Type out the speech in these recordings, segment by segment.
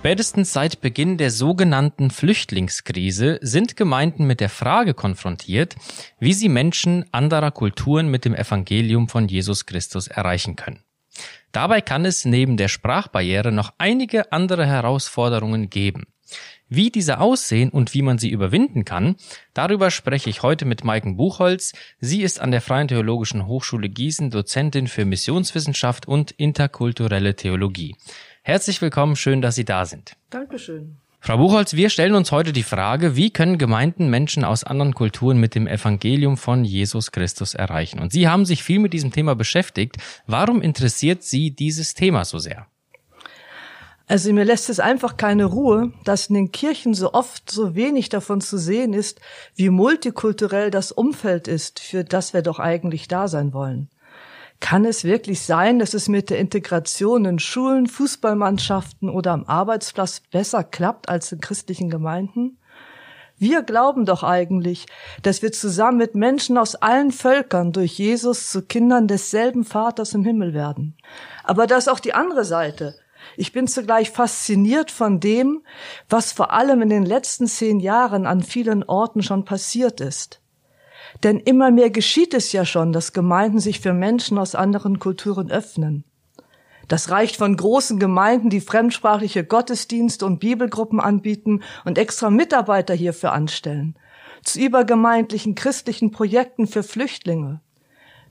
Spätestens seit Beginn der sogenannten Flüchtlingskrise sind Gemeinden mit der Frage konfrontiert, wie sie Menschen anderer Kulturen mit dem Evangelium von Jesus Christus erreichen können. Dabei kann es neben der Sprachbarriere noch einige andere Herausforderungen geben. Wie diese aussehen und wie man sie überwinden kann, darüber spreche ich heute mit Maiken Buchholz. Sie ist an der Freien Theologischen Hochschule Gießen Dozentin für Missionswissenschaft und interkulturelle Theologie. Herzlich willkommen, schön, dass Sie da sind. Dankeschön. Frau Buchholz, wir stellen uns heute die Frage, wie können Gemeinden Menschen aus anderen Kulturen mit dem Evangelium von Jesus Christus erreichen? Und Sie haben sich viel mit diesem Thema beschäftigt. Warum interessiert Sie dieses Thema so sehr? Also mir lässt es einfach keine Ruhe, dass in den Kirchen so oft so wenig davon zu sehen ist, wie multikulturell das Umfeld ist, für das wir doch eigentlich da sein wollen. Kann es wirklich sein, dass es mit der Integration in Schulen, Fußballmannschaften oder am Arbeitsplatz besser klappt als in christlichen Gemeinden? Wir glauben doch eigentlich, dass wir zusammen mit Menschen aus allen Völkern durch Jesus zu Kindern desselben Vaters im Himmel werden. Aber das ist auch die andere Seite. Ich bin zugleich fasziniert von dem, was vor allem in den letzten zehn Jahren an vielen Orten schon passiert ist. Denn immer mehr geschieht es ja schon, dass Gemeinden sich für Menschen aus anderen Kulturen öffnen. Das reicht von großen Gemeinden, die fremdsprachliche Gottesdienste und Bibelgruppen anbieten und extra Mitarbeiter hierfür anstellen, zu übergemeindlichen christlichen Projekten für Flüchtlinge,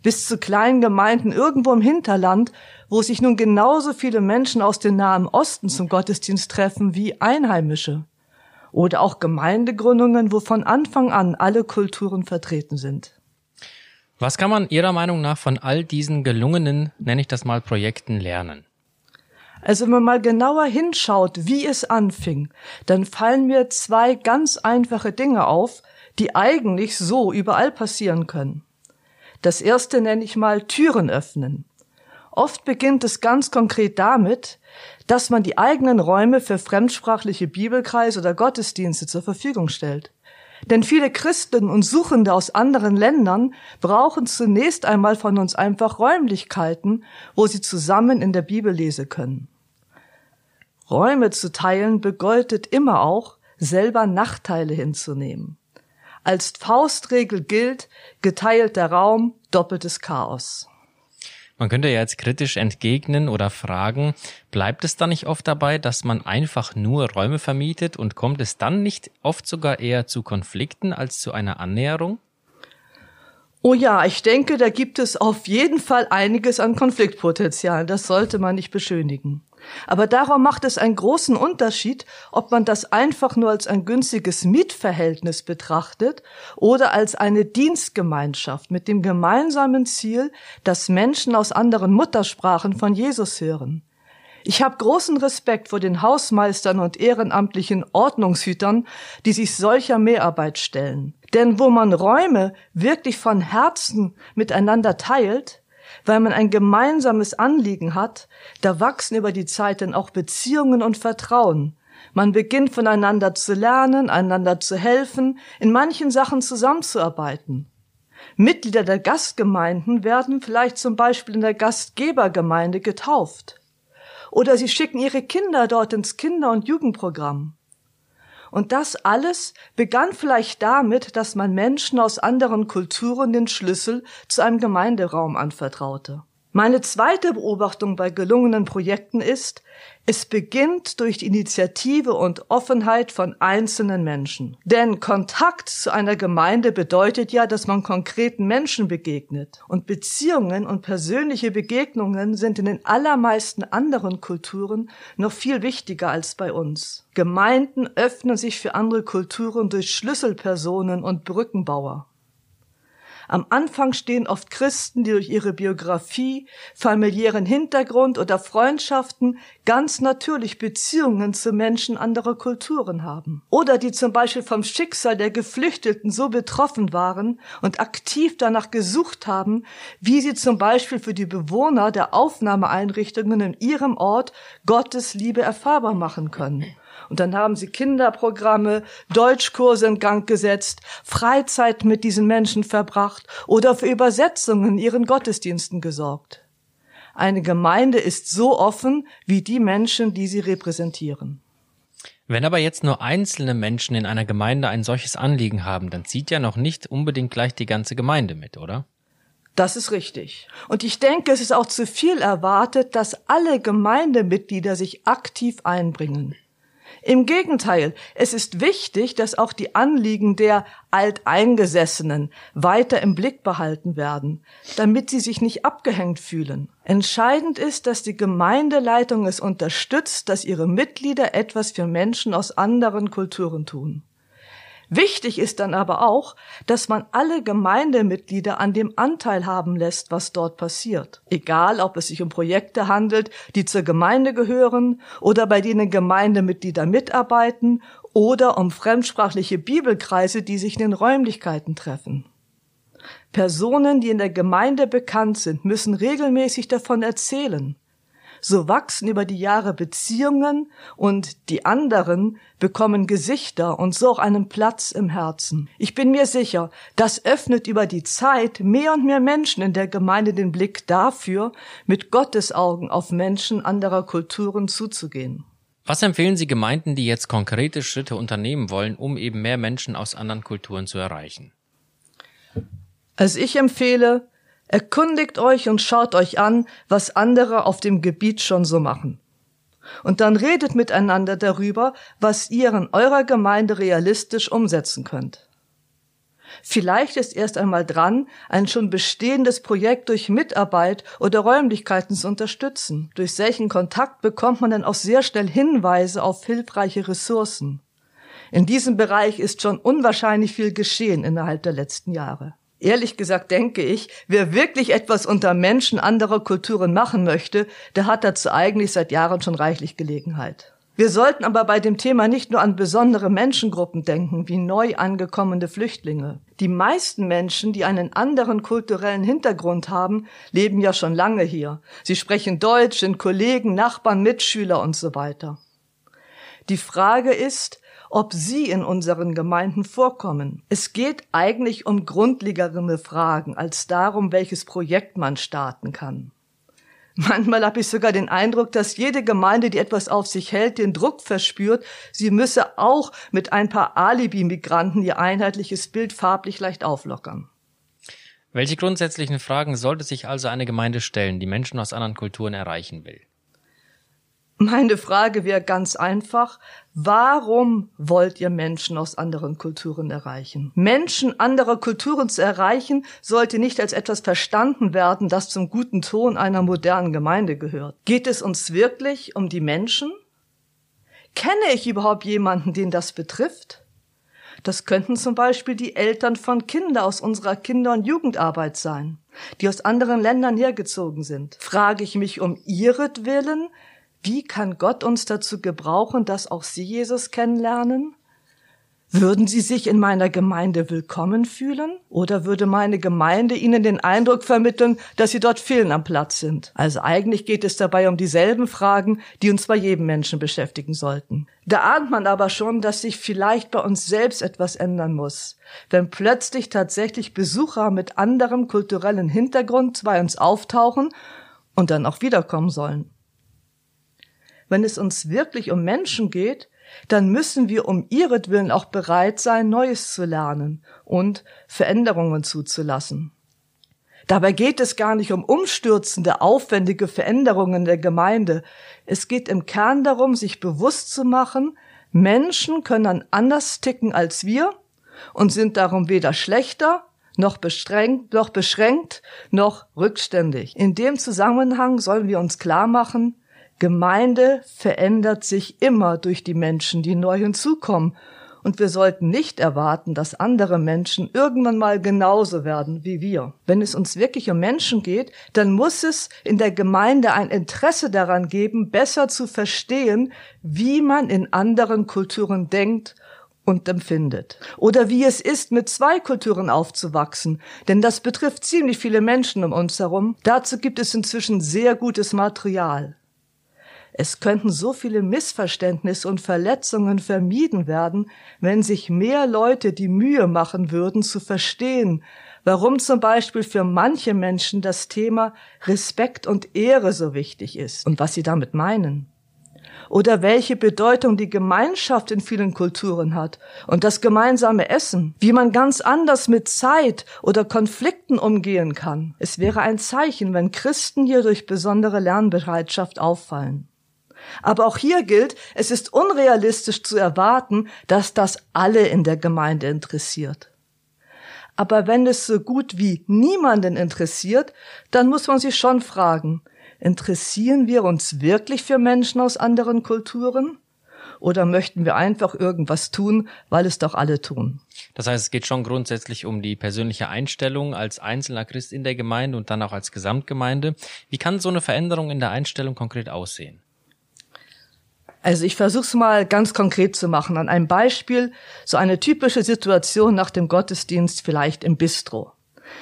bis zu kleinen Gemeinden irgendwo im Hinterland, wo sich nun genauso viele Menschen aus dem Nahen Osten zum Gottesdienst treffen wie Einheimische oder auch Gemeindegründungen, wo von Anfang an alle Kulturen vertreten sind. Was kann man Ihrer Meinung nach von all diesen gelungenen, nenne ich das mal, Projekten lernen? Also wenn man mal genauer hinschaut, wie es anfing, dann fallen mir zwei ganz einfache Dinge auf, die eigentlich so überall passieren können. Das erste nenne ich mal Türen öffnen. Oft beginnt es ganz konkret damit, dass man die eigenen Räume für fremdsprachliche Bibelkreise oder Gottesdienste zur Verfügung stellt. Denn viele Christen und Suchende aus anderen Ländern brauchen zunächst einmal von uns einfach Räumlichkeiten, wo sie zusammen in der Bibel lesen können. Räume zu teilen bedeutet immer auch, selber Nachteile hinzunehmen. Als Faustregel gilt, geteilter Raum, doppeltes Chaos. Man könnte ja jetzt kritisch entgegnen oder fragen, bleibt es dann nicht oft dabei, dass man einfach nur Räume vermietet und kommt es dann nicht oft sogar eher zu Konflikten als zu einer Annäherung? Oh ja, ich denke, da gibt es auf jeden Fall einiges an Konfliktpotenzial. Das sollte man nicht beschönigen. Aber darum macht es einen großen Unterschied, ob man das einfach nur als ein günstiges Mietverhältnis betrachtet oder als eine Dienstgemeinschaft mit dem gemeinsamen Ziel, dass Menschen aus anderen Muttersprachen von Jesus hören. Ich habe großen Respekt vor den Hausmeistern und ehrenamtlichen Ordnungshütern, die sich solcher Mehrarbeit stellen. Denn wo man Räume wirklich von Herzen miteinander teilt, weil man ein gemeinsames Anliegen hat, da wachsen über die Zeit dann auch Beziehungen und Vertrauen. Man beginnt voneinander zu lernen, einander zu helfen, in manchen Sachen zusammenzuarbeiten. Mitglieder der Gastgemeinden werden vielleicht zum Beispiel in der Gastgebergemeinde getauft. Oder sie schicken ihre Kinder dort ins Kinder- und Jugendprogramm. Und das alles begann vielleicht damit, dass man Menschen aus anderen Kulturen den Schlüssel zu einem Gemeinderaum anvertraute. Meine zweite Beobachtung bei gelungenen Projekten ist, es beginnt durch die Initiative und Offenheit von einzelnen Menschen. Denn Kontakt zu einer Gemeinde bedeutet ja, dass man konkreten Menschen begegnet. Und Beziehungen und persönliche Begegnungen sind in den allermeisten anderen Kulturen noch viel wichtiger als bei uns. Gemeinden öffnen sich für andere Kulturen durch Schlüsselpersonen und Brückenbauer. Am Anfang stehen oft Christen, die durch ihre Biografie, familiären Hintergrund oder Freundschaften ganz natürlich Beziehungen zu Menschen anderer Kulturen haben. Oder die zum Beispiel vom Schicksal der Geflüchteten so betroffen waren und aktiv danach gesucht haben, wie sie zum Beispiel für die Bewohner der Aufnahmeeinrichtungen in ihrem Ort Gottes Liebe erfahrbar machen können Und dann haben sie Kinderprogramme, Deutschkurse in Gang gesetzt, Freizeit mit diesen Menschen verbracht oder für Übersetzungen in ihren Gottesdiensten gesorgt. Eine Gemeinde ist so offen wie die Menschen, die sie repräsentieren. Wenn aber jetzt nur einzelne Menschen in einer Gemeinde ein solches Anliegen haben, dann zieht ja noch nicht unbedingt gleich die ganze Gemeinde mit, oder? Das ist richtig. Und ich denke, es ist auch zu viel erwartet, dass alle Gemeindemitglieder sich aktiv einbringen. Im Gegenteil, es ist wichtig, dass auch die Anliegen der Alteingesessenen weiter im Blick behalten werden, damit sie sich nicht abgehängt fühlen. Entscheidend ist, dass die Gemeindeleitung es unterstützt, dass ihre Mitglieder etwas für Menschen aus anderen Kulturen tun. Wichtig ist dann aber auch, dass man alle Gemeindemitglieder an dem Anteil haben lässt, was dort passiert. Egal, ob es sich um Projekte handelt, die zur Gemeinde gehören oder bei denen Gemeindemitglieder mitarbeiten oder um fremdsprachliche Bibelkreise, die sich in den Räumlichkeiten treffen. Personen, die in der Gemeinde bekannt sind, müssen regelmäßig davon erzählen, so wachsen über die Jahre Beziehungen und die anderen bekommen Gesichter und so auch einen Platz im Herzen. Ich bin mir sicher, das öffnet über die Zeit mehr und mehr Menschen in der Gemeinde den Blick dafür, mit Gottes Augen auf Menschen anderer Kulturen zuzugehen. Was empfehlen Sie Gemeinden, die jetzt konkrete Schritte unternehmen wollen, um eben mehr Menschen aus anderen Kulturen zu erreichen? Also ich empfehle, Erkundigt euch und schaut euch an, was andere auf dem Gebiet schon so machen. Und dann redet miteinander darüber, was ihr in eurer Gemeinde realistisch umsetzen könnt. Vielleicht ist erst einmal dran, ein schon bestehendes Projekt durch Mitarbeit oder Räumlichkeiten zu unterstützen. Durch solchen Kontakt bekommt man dann auch sehr schnell Hinweise auf hilfreiche Ressourcen. In diesem Bereich ist schon unwahrscheinlich viel geschehen innerhalb der letzten Jahre. Ehrlich gesagt denke ich, wer wirklich etwas unter Menschen anderer Kulturen machen möchte, der hat dazu eigentlich seit Jahren schon reichlich Gelegenheit. Wir sollten aber bei dem Thema nicht nur an besondere Menschengruppen denken, wie neu angekommene Flüchtlinge. Die meisten Menschen, die einen anderen kulturellen Hintergrund haben, leben ja schon lange hier. Sie sprechen Deutsch, sind Kollegen, Nachbarn, Mitschüler und so weiter. Die Frage ist, ob sie in unseren Gemeinden vorkommen. Es geht eigentlich um grundlegere Fragen als darum, welches Projekt man starten kann. Manchmal habe ich sogar den Eindruck, dass jede Gemeinde, die etwas auf sich hält, den Druck verspürt, sie müsse auch mit ein paar Alibi-Migranten ihr einheitliches Bild farblich leicht auflockern. Welche grundsätzlichen Fragen sollte sich also eine Gemeinde stellen, die Menschen aus anderen Kulturen erreichen will? Meine Frage wäre ganz einfach, warum wollt ihr Menschen aus anderen Kulturen erreichen? Menschen anderer Kulturen zu erreichen, sollte nicht als etwas verstanden werden, das zum guten Ton einer modernen Gemeinde gehört. Geht es uns wirklich um die Menschen? Kenne ich überhaupt jemanden, den das betrifft? Das könnten zum Beispiel die Eltern von Kindern aus unserer Kinder- und Jugendarbeit sein, die aus anderen Ländern hergezogen sind. Frage ich mich um ihretwillen, wie kann Gott uns dazu gebrauchen, dass auch Sie Jesus kennenlernen? Würden Sie sich in meiner Gemeinde willkommen fühlen? Oder würde meine Gemeinde Ihnen den Eindruck vermitteln, dass Sie dort fehlen am Platz sind? Also eigentlich geht es dabei um dieselben Fragen, die uns bei jedem Menschen beschäftigen sollten. Da ahnt man aber schon, dass sich vielleicht bei uns selbst etwas ändern muss, wenn plötzlich tatsächlich Besucher mit anderem kulturellen Hintergrund bei uns auftauchen und dann auch wiederkommen sollen. Wenn es uns wirklich um Menschen geht, dann müssen wir um ihretwillen auch bereit sein, Neues zu lernen und Veränderungen zuzulassen. Dabei geht es gar nicht um umstürzende, aufwendige Veränderungen der Gemeinde. Es geht im Kern darum, sich bewusst zu machen, Menschen können anders ticken als wir und sind darum weder schlechter noch beschränkt, noch beschränkt, noch rückständig. In dem Zusammenhang sollen wir uns klar machen, Gemeinde verändert sich immer durch die Menschen, die neu hinzukommen. Und wir sollten nicht erwarten, dass andere Menschen irgendwann mal genauso werden wie wir. Wenn es uns wirklich um Menschen geht, dann muss es in der Gemeinde ein Interesse daran geben, besser zu verstehen, wie man in anderen Kulturen denkt und empfindet. Oder wie es ist, mit zwei Kulturen aufzuwachsen. Denn das betrifft ziemlich viele Menschen um uns herum. Dazu gibt es inzwischen sehr gutes Material. Es könnten so viele Missverständnisse und Verletzungen vermieden werden, wenn sich mehr Leute die Mühe machen würden zu verstehen, warum zum Beispiel für manche Menschen das Thema Respekt und Ehre so wichtig ist und was sie damit meinen. Oder welche Bedeutung die Gemeinschaft in vielen Kulturen hat und das gemeinsame Essen, wie man ganz anders mit Zeit oder Konflikten umgehen kann. Es wäre ein Zeichen, wenn Christen hier durch besondere Lernbereitschaft auffallen. Aber auch hier gilt, es ist unrealistisch zu erwarten, dass das alle in der Gemeinde interessiert. Aber wenn es so gut wie niemanden interessiert, dann muss man sich schon fragen, interessieren wir uns wirklich für Menschen aus anderen Kulturen? Oder möchten wir einfach irgendwas tun, weil es doch alle tun? Das heißt, es geht schon grundsätzlich um die persönliche Einstellung als einzelner Christ in der Gemeinde und dann auch als Gesamtgemeinde. Wie kann so eine Veränderung in der Einstellung konkret aussehen? Also ich versuche es mal ganz konkret zu machen. An einem Beispiel, so eine typische Situation nach dem Gottesdienst vielleicht im Bistro.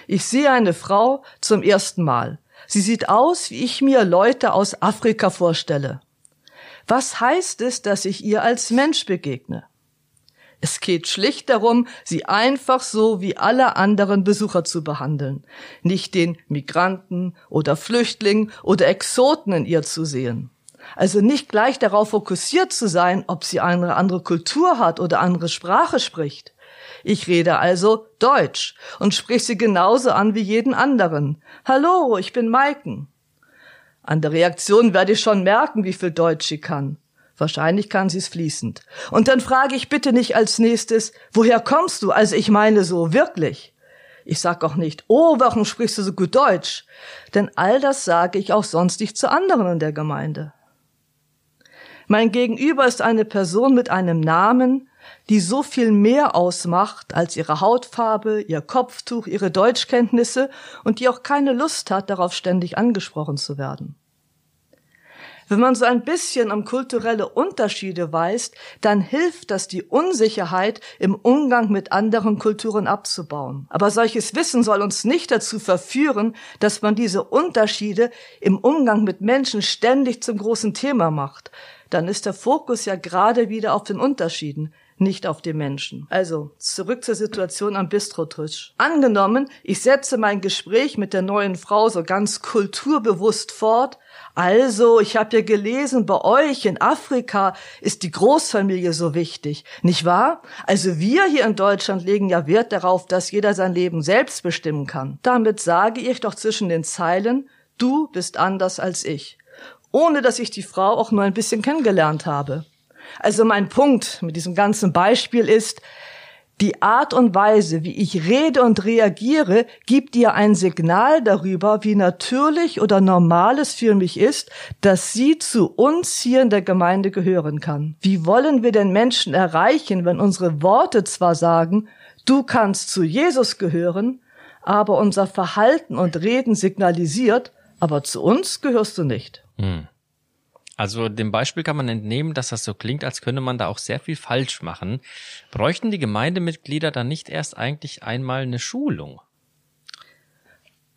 Ich sehe eine Frau zum ersten Mal. Sie sieht aus, wie ich mir Leute aus Afrika vorstelle. Was heißt es, dass ich ihr als Mensch begegne? Es geht schlicht darum, sie einfach so wie alle anderen Besucher zu behandeln, nicht den Migranten oder Flüchtling oder Exoten in ihr zu sehen. Also nicht gleich darauf fokussiert zu sein, ob sie eine andere Kultur hat oder andere Sprache spricht. Ich rede also Deutsch und sprich sie genauso an wie jeden anderen. Hallo, ich bin Maiken. An der Reaktion werde ich schon merken, wie viel Deutsch sie kann. Wahrscheinlich kann sie es fließend. Und dann frage ich bitte nicht als nächstes, woher kommst du? Also ich meine so wirklich. Ich sag auch nicht, oh, warum sprichst du so gut Deutsch? Denn all das sage ich auch sonst nicht zu anderen in der Gemeinde. Mein Gegenüber ist eine Person mit einem Namen, die so viel mehr ausmacht als ihre Hautfarbe, ihr Kopftuch, ihre Deutschkenntnisse und die auch keine Lust hat, darauf ständig angesprochen zu werden. Wenn man so ein bisschen um kulturelle Unterschiede weist, dann hilft das, die Unsicherheit im Umgang mit anderen Kulturen abzubauen. Aber solches Wissen soll uns nicht dazu verführen, dass man diese Unterschiede im Umgang mit Menschen ständig zum großen Thema macht, dann ist der Fokus ja gerade wieder auf den Unterschieden, nicht auf den Menschen. Also, zurück zur Situation am Bistrotisch. Angenommen, ich setze mein Gespräch mit der neuen Frau so ganz kulturbewusst fort. Also, ich habe ja gelesen, bei euch in Afrika ist die Großfamilie so wichtig, nicht wahr? Also wir hier in Deutschland legen ja Wert darauf, dass jeder sein Leben selbst bestimmen kann. Damit sage ich doch zwischen den Zeilen, du bist anders als ich ohne dass ich die Frau auch nur ein bisschen kennengelernt habe. Also mein Punkt mit diesem ganzen Beispiel ist, die Art und Weise, wie ich rede und reagiere, gibt ihr ein Signal darüber, wie natürlich oder normal es für mich ist, dass sie zu uns hier in der Gemeinde gehören kann. Wie wollen wir den Menschen erreichen, wenn unsere Worte zwar sagen, du kannst zu Jesus gehören, aber unser Verhalten und Reden signalisiert, aber zu uns gehörst du nicht. Hm. Also dem Beispiel kann man entnehmen, dass das so klingt, als könne man da auch sehr viel falsch machen. Bräuchten die Gemeindemitglieder dann nicht erst eigentlich einmal eine Schulung?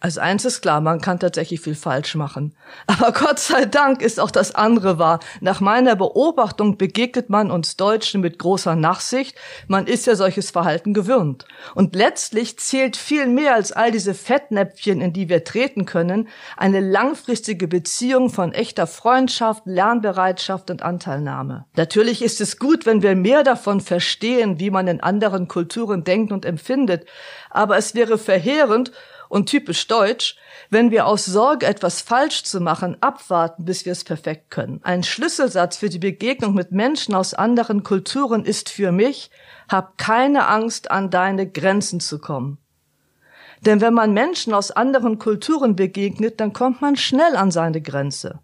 Also eins ist klar, man kann tatsächlich viel falsch machen. Aber Gott sei Dank ist auch das andere wahr. Nach meiner Beobachtung begegnet man uns Deutschen mit großer Nachsicht. Man ist ja solches Verhalten gewöhnt. Und letztlich zählt viel mehr als all diese Fettnäpfchen, in die wir treten können, eine langfristige Beziehung von echter Freundschaft, Lernbereitschaft und Anteilnahme. Natürlich ist es gut, wenn wir mehr davon verstehen, wie man in anderen Kulturen denkt und empfindet. Aber es wäre verheerend, und typisch deutsch, wenn wir aus Sorge, etwas falsch zu machen, abwarten, bis wir es perfekt können. Ein Schlüsselsatz für die Begegnung mit Menschen aus anderen Kulturen ist für mich, hab keine Angst, an deine Grenzen zu kommen. Denn wenn man Menschen aus anderen Kulturen begegnet, dann kommt man schnell an seine Grenze.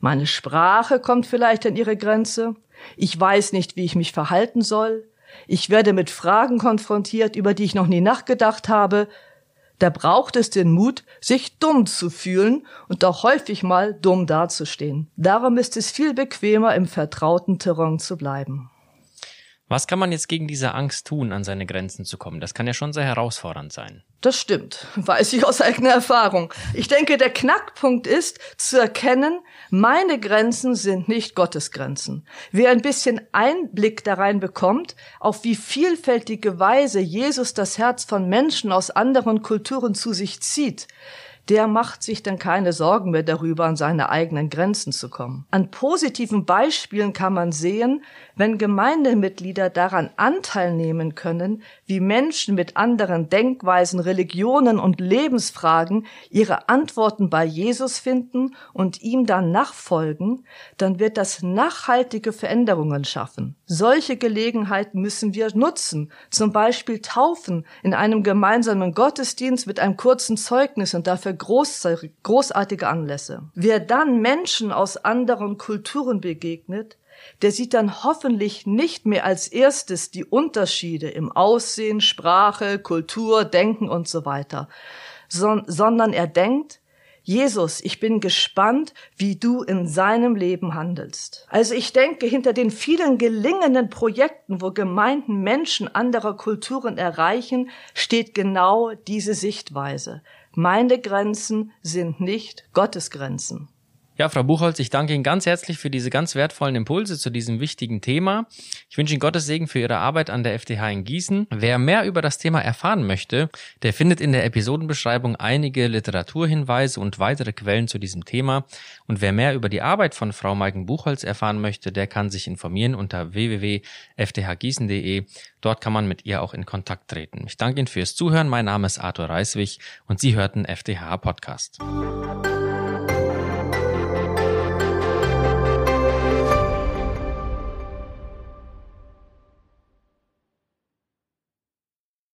Meine Sprache kommt vielleicht an ihre Grenze. Ich weiß nicht, wie ich mich verhalten soll. Ich werde mit Fragen konfrontiert, über die ich noch nie nachgedacht habe. Da braucht es den Mut, sich dumm zu fühlen und auch häufig mal dumm dazustehen. Darum ist es viel bequemer, im vertrauten Terrain zu bleiben. Was kann man jetzt gegen diese Angst tun, an seine Grenzen zu kommen? Das kann ja schon sehr herausfordernd sein. Das stimmt, weiß ich aus eigener Erfahrung. Ich denke, der Knackpunkt ist zu erkennen, meine Grenzen sind nicht Gottes Grenzen. Wer ein bisschen Einblick da rein bekommt, auf wie vielfältige Weise Jesus das Herz von Menschen aus anderen Kulturen zu sich zieht, der macht sich dann keine Sorgen mehr darüber, an seine eigenen Grenzen zu kommen. An positiven Beispielen kann man sehen, wenn Gemeindemitglieder daran Anteil nehmen können, wie Menschen mit anderen Denkweisen, Religionen und Lebensfragen ihre Antworten bei Jesus finden und ihm dann nachfolgen, dann wird das nachhaltige Veränderungen schaffen. Solche Gelegenheiten müssen wir nutzen, zum Beispiel Taufen in einem gemeinsamen Gottesdienst mit einem kurzen Zeugnis und dafür großartige Anlässe. Wer dann Menschen aus anderen Kulturen begegnet, der sieht dann hoffentlich nicht mehr als erstes die Unterschiede im Aussehen, Sprache, Kultur, Denken und so weiter, sondern er denkt, Jesus, ich bin gespannt, wie du in seinem Leben handelst. Also ich denke, hinter den vielen gelingenden Projekten, wo Gemeinden Menschen anderer Kulturen erreichen, steht genau diese Sichtweise. Meine Grenzen sind nicht Gottes Grenzen. Ja, Frau Buchholz, ich danke Ihnen ganz herzlich für diese ganz wertvollen Impulse zu diesem wichtigen Thema. Ich wünsche Ihnen Gottes Segen für Ihre Arbeit an der FTH in Gießen. Wer mehr über das Thema erfahren möchte, der findet in der Episodenbeschreibung einige Literaturhinweise und weitere Quellen zu diesem Thema. Und wer mehr über die Arbeit von Frau Maiken Buchholz erfahren möchte, der kann sich informieren unter www.fthgießen.de. Dort kann man mit ihr auch in Kontakt treten. Ich danke Ihnen fürs Zuhören. Mein Name ist Arthur Reiswig und Sie hörten FTH Podcast.